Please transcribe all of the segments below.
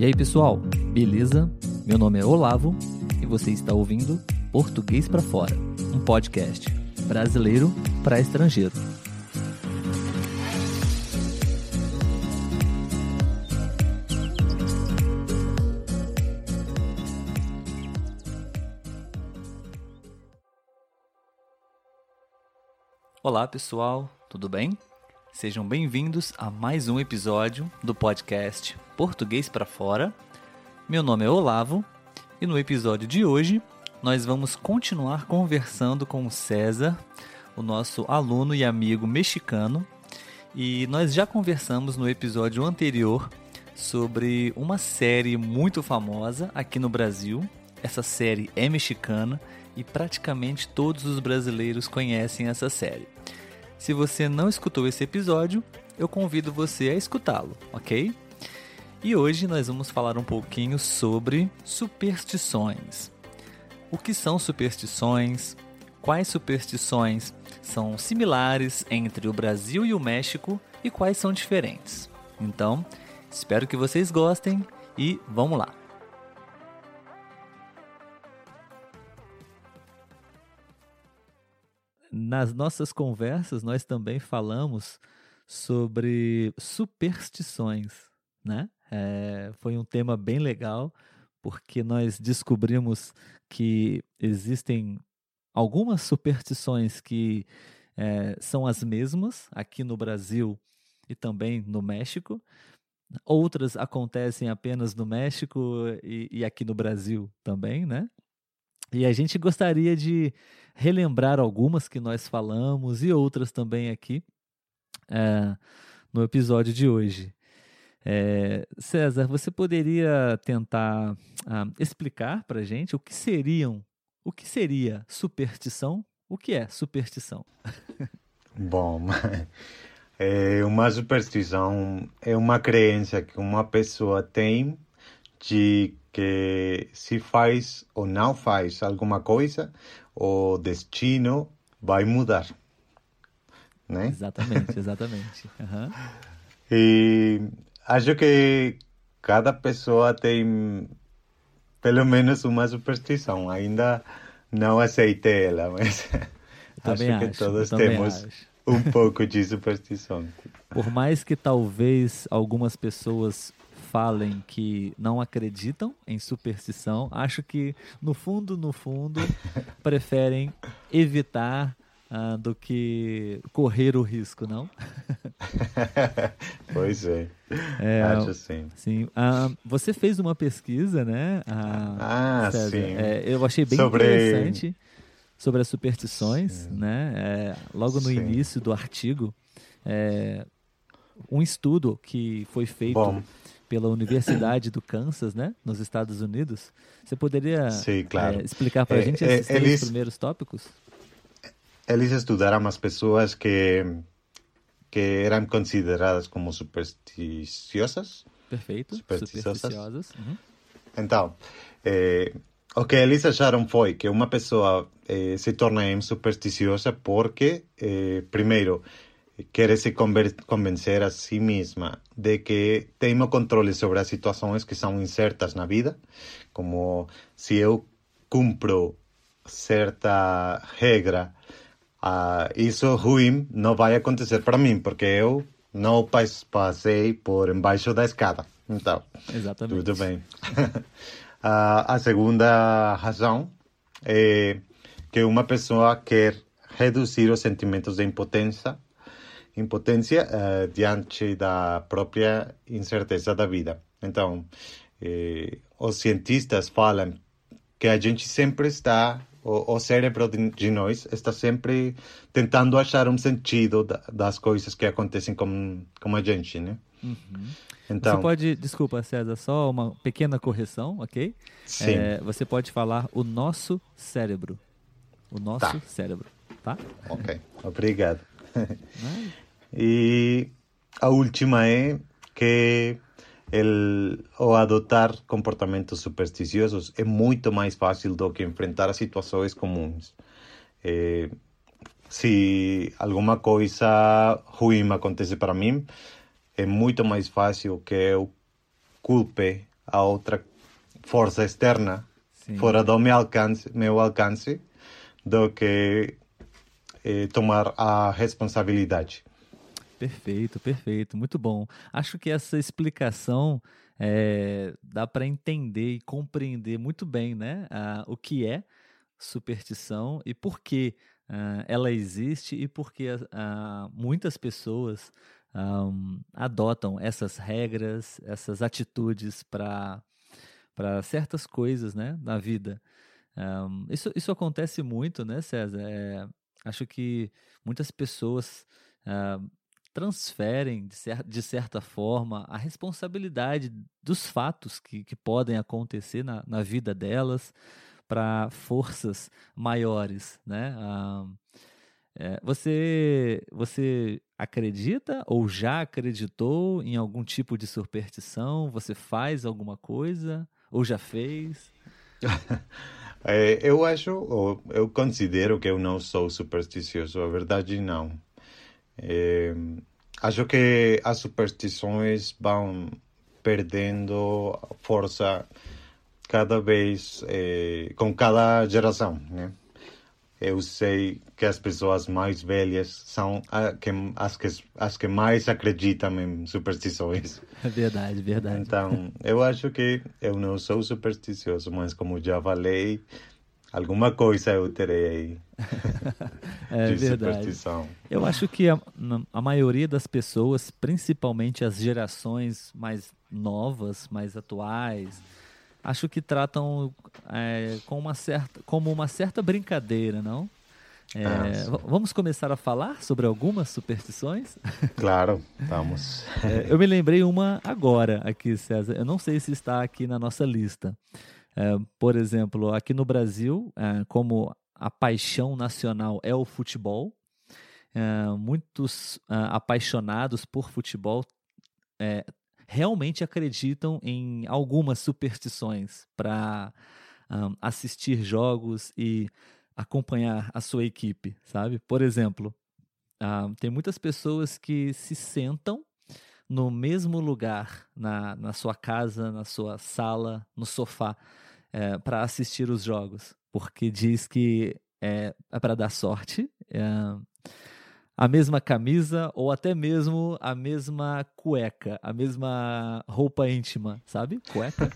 E aí, pessoal, beleza? Meu nome é Olavo e você está ouvindo Português para Fora, um podcast brasileiro para estrangeiro. Olá, pessoal, tudo bem? Sejam bem-vindos a mais um episódio do podcast Português para Fora. Meu nome é Olavo e no episódio de hoje nós vamos continuar conversando com o César, o nosso aluno e amigo mexicano. E nós já conversamos no episódio anterior sobre uma série muito famosa aqui no Brasil. Essa série é mexicana e praticamente todos os brasileiros conhecem essa série. Se você não escutou esse episódio, eu convido você a escutá-lo, ok? E hoje nós vamos falar um pouquinho sobre superstições. O que são superstições? Quais superstições são similares entre o Brasil e o México e quais são diferentes? Então, espero que vocês gostem e vamos lá! Nas nossas conversas nós também falamos sobre superstições, né? É, foi um tema bem legal porque nós descobrimos que existem algumas superstições que é, são as mesmas aqui no Brasil e também no México. Outras acontecem apenas no México e, e aqui no Brasil também, né? E a gente gostaria de relembrar algumas que nós falamos e outras também aqui é, no episódio de hoje. É, César, você poderia tentar ah, explicar para gente o que seriam, o que seria superstição? O que é superstição? Bom, é uma superstição é uma crença que uma pessoa tem de que se faz ou não faz alguma coisa, o destino vai mudar. Né? Exatamente, exatamente. Uhum. E acho que cada pessoa tem pelo menos uma superstição. Ainda não aceitei ela, mas acho que acho, todos temos acho. um pouco de superstição. Por mais que talvez algumas pessoas falem que não acreditam em superstição, acho que no fundo, no fundo, preferem evitar uh, do que correr o risco, não? pois é, é acho sim. sim. Uh, você fez uma pesquisa, né? Uh, ah, César, sim. É, eu achei bem sobre... interessante sobre as superstições, sim. né? É, logo no sim. início do artigo, é, um estudo que foi feito Bom pela Universidade do Kansas, né, nos Estados Unidos. Você poderia Sim, claro. é, explicar para a é, gente esses é, eles, primeiros tópicos? Eles estudaram as pessoas que que eram consideradas como supersticiosas. Perfeito. Supersticiosas. supersticiosas. Uhum. Então, eh, o que eles acharam foi que uma pessoa eh, se torna supersticiosa porque, eh, primeiro, quer se convencer a si mesma de que tem o controle sobre as situações que são incertas na vida, como se eu cumpro certa regra, uh, isso ruim não vai acontecer para mim, porque eu não passei por embaixo da escada. Então, Exatamente. tudo bem. uh, a segunda razão é que uma pessoa quer reduzir os sentimentos de impotência impotência uh, diante da própria incerteza da vida. Então, eh, os cientistas falam que a gente sempre está, o, o cérebro de, de, nós está sempre tentando achar um sentido da, das coisas que acontecem com, com a gente, né? Uhum. Então, você pode, desculpa César, só uma pequena correção, ok? Sim. É, você pode falar o nosso cérebro. O nosso tá. cérebro, tá? Ok, obrigado. E a última é que el, o adotar comportamentos supersticiosos é muito mais fácil do que enfrentar situações comuns. Eh, se alguma coisa ruim acontece para mim, é muito mais fácil que eu culpe a outra força externa Sim. fora do meu alcance, meu alcance do que eh, tomar a responsabilidade. Perfeito, perfeito, muito bom. Acho que essa explicação é, dá para entender e compreender muito bem, né, o que é superstição e por que uh, ela existe e por que muitas pessoas adotam essas regras, essas atitudes para certas coisas, né, na vida. Isso, isso acontece muito, né, César? É, acho que muitas pessoas uh, transferem, de, cer de, certa forma, a responsabilidade dos fatos que, que podem acontecer na, na vida delas para forças maiores, né? Ah, é, você, você acredita ou já acreditou em algum tipo de superstição? Você faz alguma coisa ou já fez? é, eu acho, eu considero que eu não sou supersticioso. A verdade não. É, acho que as superstições vão perdendo força cada vez é, com cada geração, né? Eu sei que as pessoas mais velhas são a, que, as, que, as que mais acreditam em superstições. É verdade, verdade. Então, eu acho que eu não sou supersticioso, mas como já falei, alguma coisa eu terei é de verdade. superstição. Eu acho que a, a maioria das pessoas, principalmente as gerações mais novas, mais atuais, acho que tratam é, com uma certa, como uma certa brincadeira, não? É, ah, vamos começar a falar sobre algumas superstições? Claro, vamos. É, eu me lembrei uma agora aqui, César. Eu não sei se está aqui na nossa lista. É, por exemplo, aqui no Brasil, é, como a paixão nacional é o futebol, é, muitos apaixonados por futebol realmente acreditam em algumas superstições para um, assistir jogos e acompanhar a sua equipe, sabe? Por exemplo, um, tem muitas pessoas que se sentam no mesmo lugar, na, na sua casa, na sua sala, no sofá, é, para assistir os jogos, porque diz que é, é para dar sorte. É, a mesma camisa ou até mesmo a mesma cueca, a mesma roupa íntima, sabe? Cueca.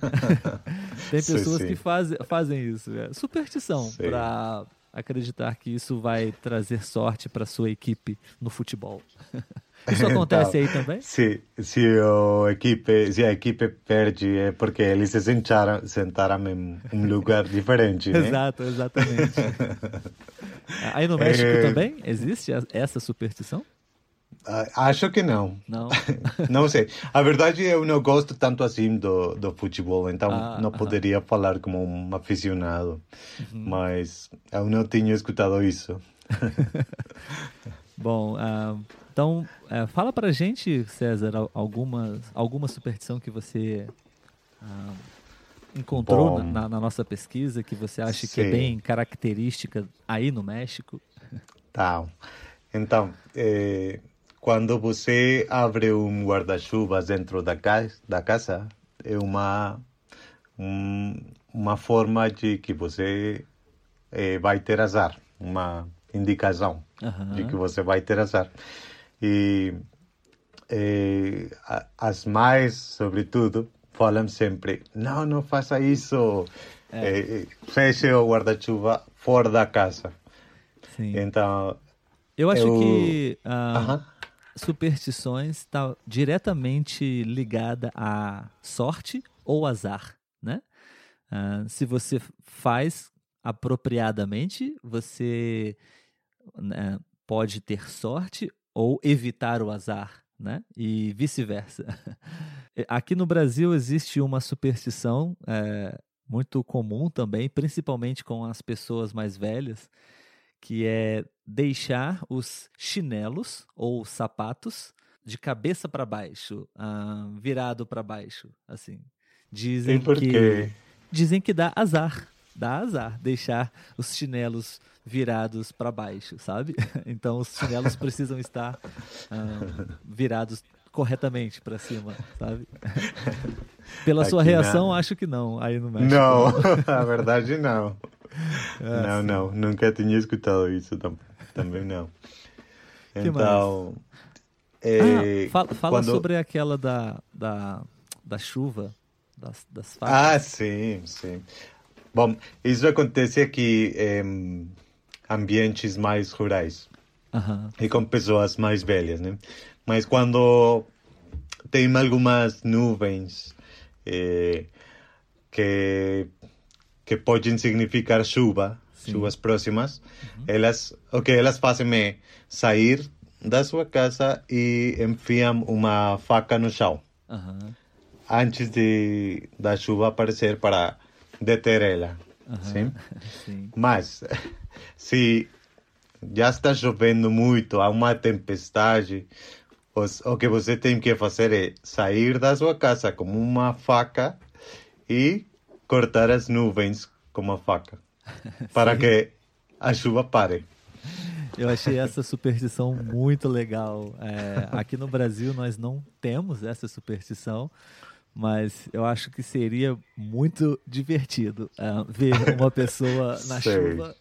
Tem pessoas sim, sim. que faz, fazem isso. É superstição para acreditar que isso vai trazer sorte para sua equipe no futebol. Isso acontece aí também? Sim, se, a equipe, se a equipe perde é porque eles se sentaram, sentaram em um lugar diferente, né? Exato, exatamente. aí no México é... também existe essa superstição? Acho que não. Não? não sei. A verdade, eu não gosto tanto assim do, do futebol, então ah, não poderia falar como um aficionado. Uhum. Mas eu não tinha escutado isso. Bom, uh, então, é, fala pra gente, César, alguma, alguma superstição que você ah, encontrou na, na, nossa pesquisa que você acha sim. que é bem característica aí no México? Tá. Então, é, quando você abre um guarda-chuva dentro da casa, da casa é uma, um, uma forma de que você é, vai ter azar, uma indicação uhum. de que você vai ter azar. E, e as mães, sobretudo, falam sempre: não, não faça isso, é. feche o guarda-chuva fora da casa. Sim. Então. Eu acho eu... que uh, uh -huh. superstições está diretamente ligada à sorte ou azar, né? Uh, se você faz apropriadamente, você né, pode ter sorte ou evitar o azar, né? E vice-versa. Aqui no Brasil existe uma superstição é, muito comum também, principalmente com as pessoas mais velhas, que é deixar os chinelos ou sapatos de cabeça para baixo, ah, virado para baixo, assim. Dizem que dizem que dá azar, dá azar deixar os chinelos virados para baixo, sabe? Então os chinelos precisam estar uh, virados corretamente para cima, sabe? Pela Aqui sua reação, na- acho que não. Aí no México. Não, a verdade não. É, não, sim. não, nunca tinha escutado isso tam- também não. Que Então, Ah, é, fala fala quando- sobre aquela da, da, da chuva, das, das facas. Ah, sim, sim. Bom, isso acontece aqui em ambientes mais rurais e com pessoas mais velhas, né? Mas quando tem algumas nuvens eh, que que podem significar chuva, Sim. chuvas próximas, elas o que elas fazem é sair da sua casa e enfiam uma faca no chão Aham. antes de da chuva aparecer para deter ela, sim? Sim. Mas se já está chovendo muito, há uma tempestade, os- o que você tem que fazer é sair da sua casa com uma faca e cortar as nuvens com a faca para que a chuva pare. Eu achei essa superstição muito legal. É, aqui no Brasil nós não temos essa superstição, mas eu acho que seria muito divertido ah, ver uma pessoa na Sei. chuva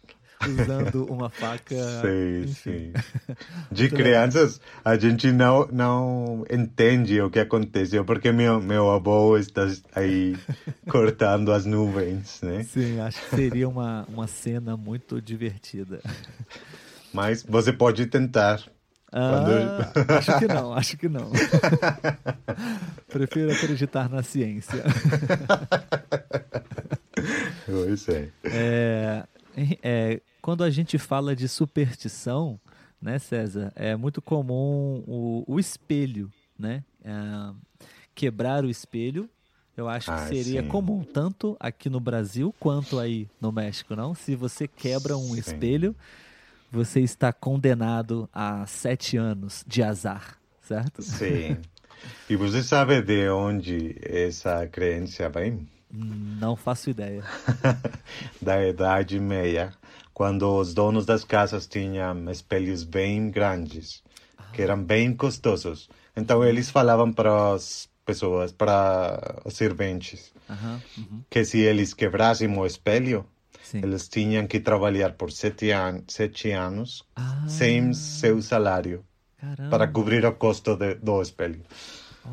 usando uma faca. Sim, sim. De crianças, a gente não, não entende o que aconteceu, porque meu, meu avô está aí cortando as nuvens, né? Sim, acho que seria uma, uma cena muito divertida. Mas você pode tentar. Ah, acho que não, acho que não. Prefiro acreditar na ciência. Pois é. É, é, quando a gente fala de superstição, né, César, é muito comum o, o espelho, né? É, quebrar o espelho, eu acho que Ah, seria sim. comum tanto aqui no Brasil quanto aí no México, não? Se você quebra um Sim. espelho, você está condenado a sete anos de azar, certo? Sim. E você sabe de onde essa crença vem? Não faço ideia. Da Idade Meia, quando os donos das casas tinham espelhos bem grandes, que eram bem custosos. Então eles falavam para as pessoas, para os serventes, uhum, que se eles quebrassem o espelho, sim. eles tinham que trabalhar por sete, an sete anos Ah, sem seu salário caramba. para cobrir o custo de, do espelho.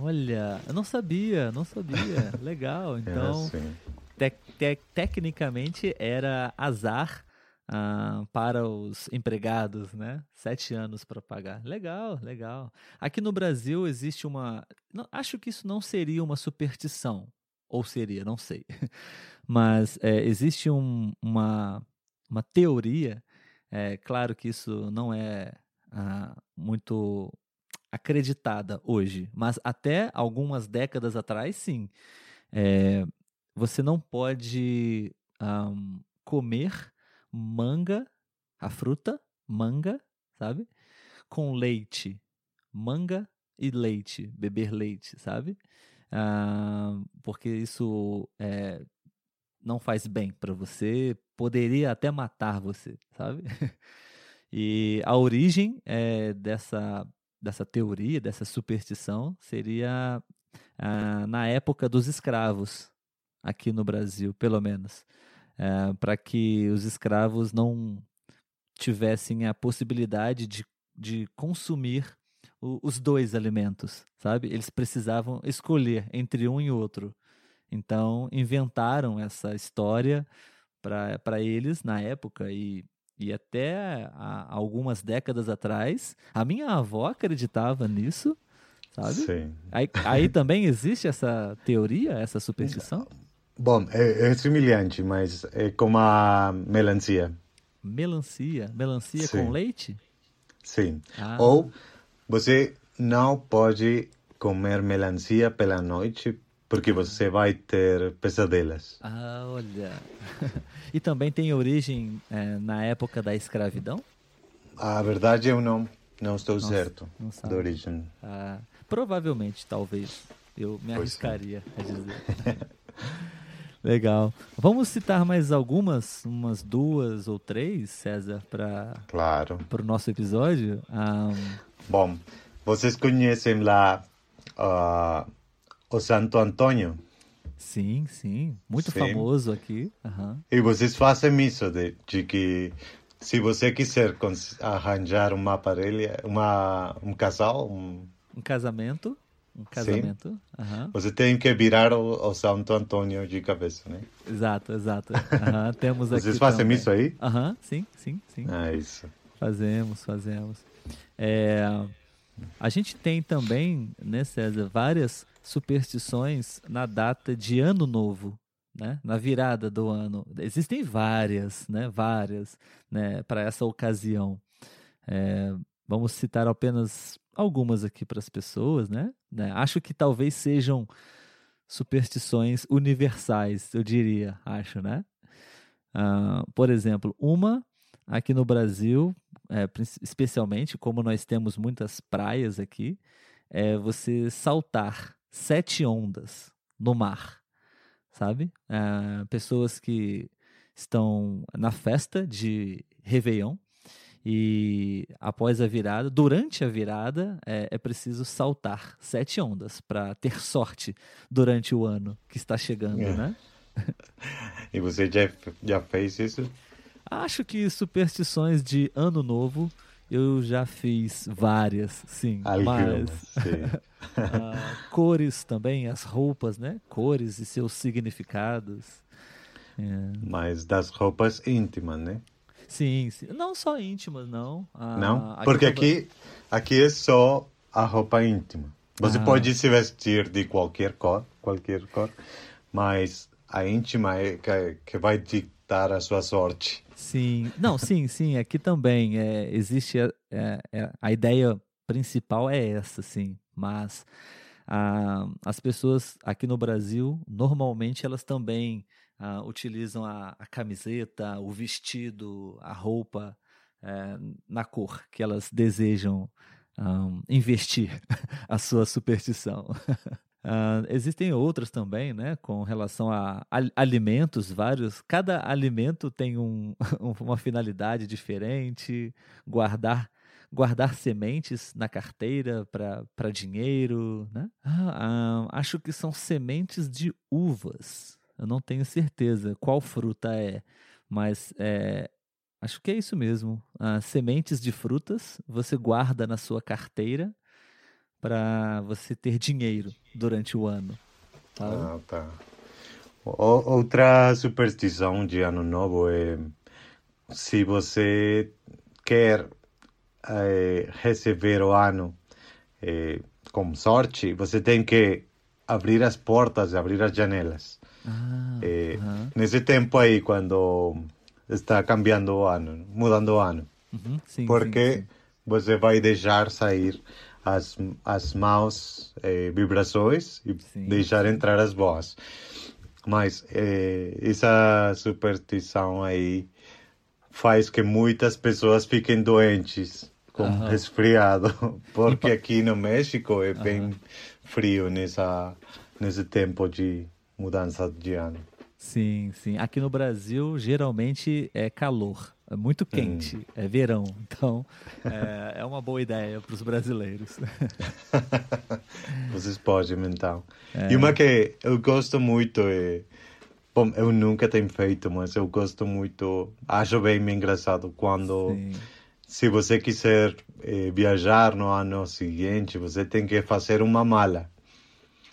Olha, eu não sabia, não sabia. Legal. Era Então, assim. tec- tec- tecnicamente era azar ah, para os empregados, né? Sete anos para pagar. Legal, legal. Aqui no Brasil existe uma. não- acho que isso não seria uma superstição. Ou seria, não sei. Mas é, existe um- uma, uma teoria. É claro que isso não é ah, muito acreditada hoje, mas até algumas décadas atrás, sim. É, você não pode ahm, comer manga, a fruta, manga, sabe? Com leite. Manga e leite, beber leite, sabe? Ah, porque isso é, não faz bem para você, poderia até matar você, sabe? E a origem eh, dessa, dessa teoria, dessa superstição, seria ah, na época dos escravos, aqui no Brasil, pelo menos, para que os escravos não tivessem a possibilidade de, de consumir o- os dois alimentos, sabe? Eles precisavam escolher entre um e outro. Então, inventaram essa história para eles na época e, e até há algumas décadas atrás. A minha avó acreditava nisso, sabe? Sim. Aí, aí também existe essa teoria, essa superstição? Bom, é, é semelhante, mas é como a melancia. Melancia, melancia Sim. com leite? Sim. Ah. Ou você não pode comer melancia pela noite porque você vai ter pesadelas. Ah, olha. e também tem origem eh, na época da escravidão? A verdade eu não, não estou Nossa, certo não da origem. Ah, provavelmente, talvez. Eu me Pois sim. arriscaria a dizer. Legal. Vamos citar mais algumas, umas duas ou três, César, para Claro. o nosso episódio? Ah, Bom, vocês conhecem lá ah, o Santo Antônio. Sim, sim. Muito Sim. famoso aqui. Aham. E vocês fazem isso de, de que se você quiser arranjar uma parelha, uma, um casal, um- Um casamento. Um casamento. Aham. você tem que virar o, o Santo Antônio de cabeça, né? Exato, exato. Aham, Temos aqui Vocês fazem também. isso aí? Aham, sim, sim, sim. É isso. Fazemos, fazemos. É, a gente tem também, né, César, várias superstições na data de Ano Novo, né? Na virada do ano. Existem várias, né? Várias, né? Para essa ocasião. É, vamos citar apenas algumas aqui para as pessoas, né? né? Acho que talvez sejam superstições universais, eu diria, acho, né? Ah, por exemplo, uma aqui no Brasil, é, especialmente como nós temos muitas praias aqui, é você saltar sete ondas no mar, sabe? Ah, pessoas que estão na festa de Réveillon e após a virada, durante a virada, é, é preciso saltar sete ondas para ter sorte durante o ano que está chegando, É. né? E você já, já fez isso? Acho que superstições de ano novo eu já fiz várias, sim. Algumas, Mas sim. ah, cores também, as roupas, né? Cores e seus significados. É, Mas das roupas íntimas, né? Sim, sim. Não só íntimas, não. Ah, Não? Porque aqui, aqui é só a roupa íntima. Você Ah. pode se vestir de qualquer cor, qualquer cor, mas a íntima é que, que vai ditar a sua sorte. Sim, não, sim, sim. Aqui também é, existe a, é, é, a ideia principal é essa, sim. Mas ah, as pessoas aqui no Brasil normalmente elas também ah, utilizam a, a camiseta, o vestido, a roupa eh, na cor que elas desejam ah, investir a sua superstição. Ah, existem outras também, né, com relação a al- alimentos, vários. Cada alimento tem um, um- uma finalidade diferente. Guardar, guardar sementes na carteira para dinheiro, né? Ah, acho que são sementes de uvas. Eu não tenho certeza qual fruta é, mas é, acho que é isso mesmo. Ah, sementes de frutas você guarda na sua carteira para você ter dinheiro durante o ano. sabe? Ah, tá. O- outra superstição de ano novo é se você quer eh, receber o ano eh, com sorte, você tem que abrir as portas, abrir as janelas. Ah, Eh, aham, Nesse tempo aí, quando está cambiando o ano, mudando o ano, uhum, sim, porque sim, sim. você vai deixar sair as, as maus eh, vibrações e deixar entrar as boas. Mas eh, essa superstição aí faz que muitas pessoas fiquem doentes com Aham. resfriado, porque aqui no México é bem frio nessa, nesse tempo de mudança de ano. Sim, sim. Aqui no Brasil, geralmente é calor, é muito quente, é verão. Então, é, é uma boa ideia para os brasileiros. Vocês podem, então. É. E uma que eu gosto muito é. Bom, eu nunca tenho feito, mas eu gosto muito. Acho bem engraçado quando. Sim. Se você quiser eh, viajar no ano seguinte, você tem que fazer uma mala.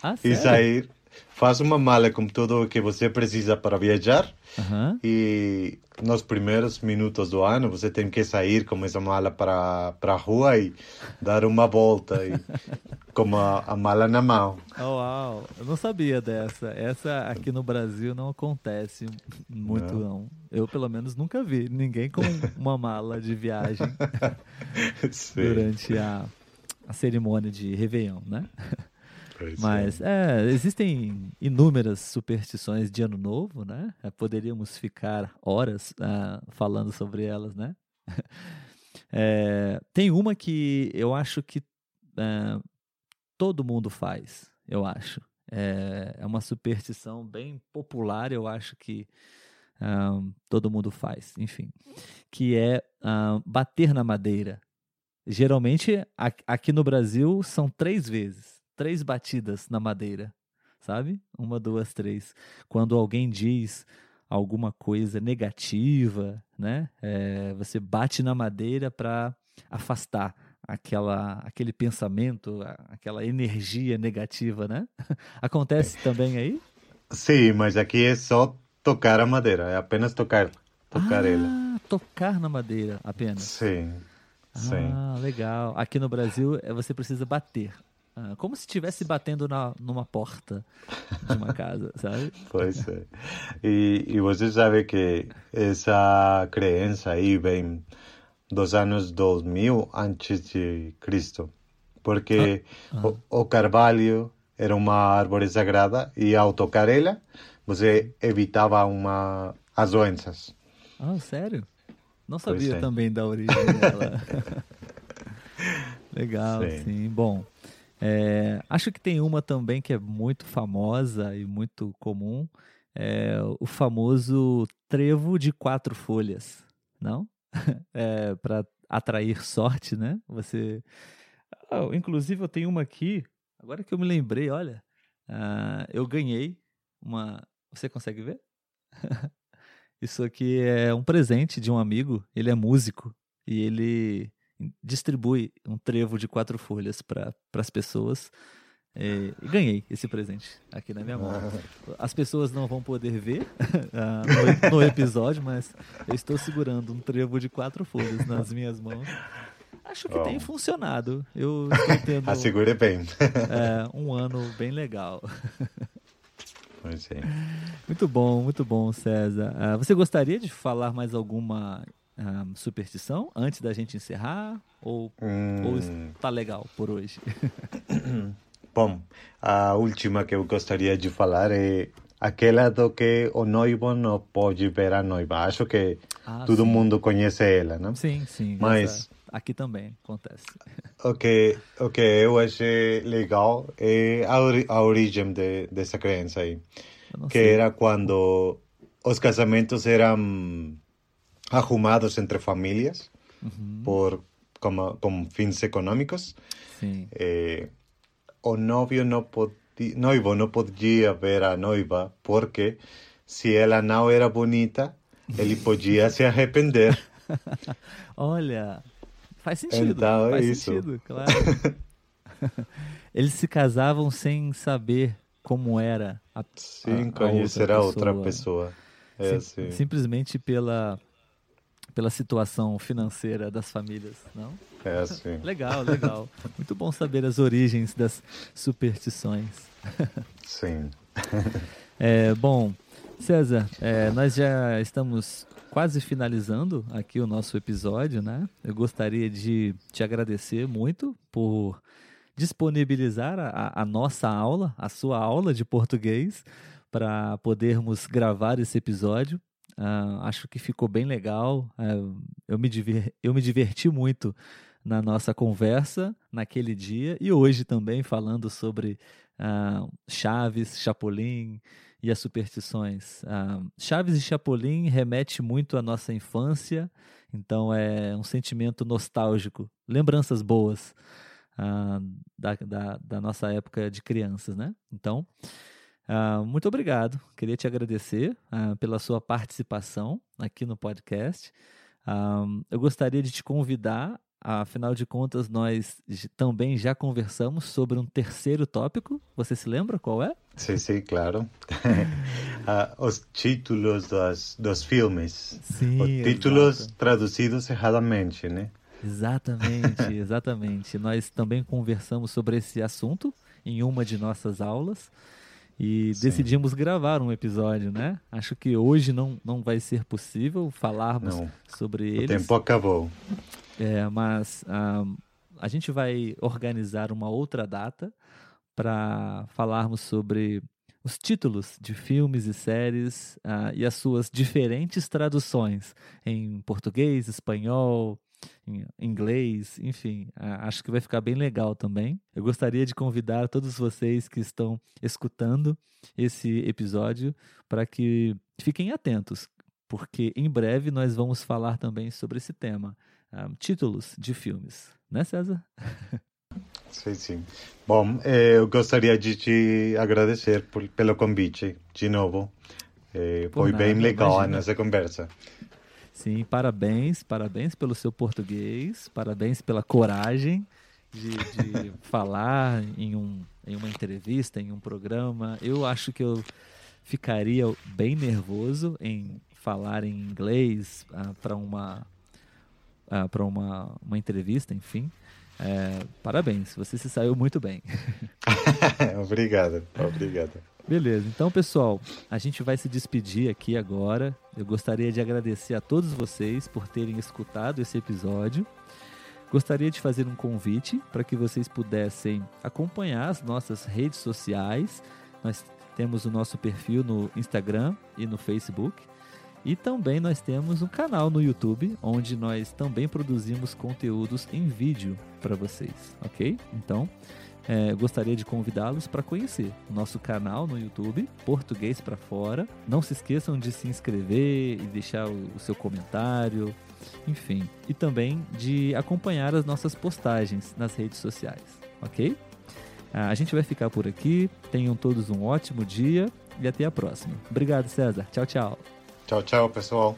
Ah, E sério? sair. Faz uma mala com tudo o que você precisa para viajar. Aham. E nos primeiros minutos do ano você tem que sair com essa mala para para a rua e dar uma volta e, com a, a mala na mão. Oh, uau, eu não sabia dessa. Essa aqui no Brasil não acontece muito, Não? não. Eu, pelo menos, nunca vi ninguém com uma mala de viagem durante a, a cerimônia de Réveillon, né? É. Mas é, existem inúmeras superstições de Ano Novo, né? É, Poderíamos ficar horas ah, falando sobre elas, né? É, tem uma que eu acho que é, todo mundo faz, eu acho. É, é uma superstição bem popular, eu acho que ah, todo mundo faz, enfim. Que é ah, bater na madeira. Geralmente, aqui no Brasil, são três vezes. Três batidas na madeira, sabe? Uma, duas, três. Quando alguém diz alguma coisa negativa, né? É, você bate na madeira para afastar aquela, aquele pensamento, aquela energia negativa, né? Acontece é. também aí? Sim, mas aqui é só tocar a madeira, é apenas tocar, tocar ah, ela. Tocar na madeira apenas. Sim. Sim. Ah, legal. Aqui no Brasil é, você precisa bater. Ah, como se estivesse batendo na, numa porta de uma casa, sabe? Pois é. E, e você sabe que essa crença aí vem dos anos 2000 antes de Cristo. Porque ah, ah. O, o, carvalho era uma árvore sagrada e ao tocar ela, você evitava uma, as doenças. Ah, sério? Não sabia é. também da origem dela. Legal, sim. sim. Bom, é, acho que tem uma também que é muito famosa e muito comum, é o famoso trevo de quatro folhas, não? É, para atrair sorte, né? Você, oh, inclusive eu tenho uma aqui. Agora que eu me lembrei, olha, uh, eu ganhei uma. Você consegue ver? Isso aqui é um presente de um amigo. Ele é músico e ele distribui um trevo de quatro folhas para as pessoas. É, e ganhei esse presente aqui na minha mão. As pessoas não vão poder ver uh, no, no, episódio, mas eu estou segurando um trevo de quatro folhas nas minhas mãos. Acho que Bom. tem funcionado. Eu estou tendo. Assegure bem. É, um ano bem legal. Muito bom, muito bom, César. Uh, você gostaria de falar mais alguma uh, superstição antes da gente encerrar? Ou, hum... ou está legal por hoje? Bom, a última que eu gostaria de falar é aquela do que o noivo não pode ver a noiva. Acho que ah, todo sim. mundo conhece ela, não? Sim, sim. Mas aqui também acontece. O que, o que eu achei legal é a, ori a origem de, dessa crença aí. Que sei. era quando os casamentos eram arrumados entre famílias uhum. por como, com fins econômicos. Sim. Eh, o novio não podia, noivo não podia ver a noiva porque se ela não era bonita, ele podia se arrepender. Olha, Faz sentido. Então, faz é isso. sentido, claro. Eles se casavam sem saber como era a, Sim, a, conhecer a outra, outra pessoa. É, Sim, assim. Simplesmente pela, pela situação financeira das famílias, não? É assim. legal, legal. Muito bom saber as origens das superstições. Sim. É, bom, César, é, nós já estamos quase finalizando aqui o nosso episódio, né? Eu gostaria de te agradecer muito por disponibilizar a, a nossa aula, a sua aula de português, para podermos gravar esse episódio. Uh, acho que ficou bem legal. Uh, eu, me diver, eu me diverti muito na nossa conversa naquele dia e hoje também falando sobre uh, Chaves, Chapolin, e as superstições. Ah, Chaves e Chapolin remete muito à nossa infância, então é um sentimento nostálgico, lembranças boas ah, da, da, da, nossa época de crianças, né? Então, ah, muito obrigado. Queria te agradecer ah, pela sua participação aqui no podcast. Ah, eu gostaria de te convidar Afinal de contas, nós também já conversamos sobre um terceiro tópico. Você se lembra qual é? Sim, sim, claro. uh, os títulos dos, dos filmes. Sim, os títulos exato. traduzidos erradamente, né? Exatamente, exatamente. nós também conversamos sobre esse assunto em uma de nossas aulas e Sim. decidimos gravar um episódio, né? Acho que hoje não, não vai ser possível falarmos não. sobre eles. O tempo acabou. É, mas um, a gente vai organizar uma outra data para falarmos sobre os títulos de filmes e séries uh, e as suas diferentes traduções em português, espanhol, em inglês, enfim, acho que vai ficar bem legal também. Eu gostaria de convidar todos vocês que estão escutando esse episódio para que fiquem atentos, porque em breve nós vamos falar também sobre esse tema um, títulos de filmes, né, César? Sim, sim. Bom, eh, eu gostaria de te agradecer por, pelo convite, de novo. Eh, foi nada, bem legal imagina. nessa conversa. Sim, parabéns, parabéns pelo seu português, parabéns pela coragem de, de falar em, um, em uma entrevista, em um programa. Eu acho que eu ficaria bem nervoso em falar em inglês para uma para uma, uma entrevista, enfim. É, parabéns, você se saiu muito bem. obrigado, obrigado. Beleza, então pessoal, a gente vai se despedir aqui agora. Eu gostaria de agradecer a todos vocês por terem escutado esse episódio. Gostaria de fazer um convite para que vocês pudessem acompanhar as nossas redes sociais. Nós temos o nosso perfil no Instagram e no Facebook. E também nós temos um canal no YouTube, onde nós também produzimos conteúdos em vídeo para vocês, ok? Então, é, gostaria de convidá-los para conhecer nosso canal no YouTube, Português para Fora. Não se esqueçam de se inscrever e deixar o, o seu comentário, enfim. E também de acompanhar as nossas postagens nas redes sociais, ok? Ah, A gente vai ficar por aqui. Tenham todos um ótimo dia e até a próxima. Obrigado, César. Tchau, tchau. Tchau, tchau, pessoal.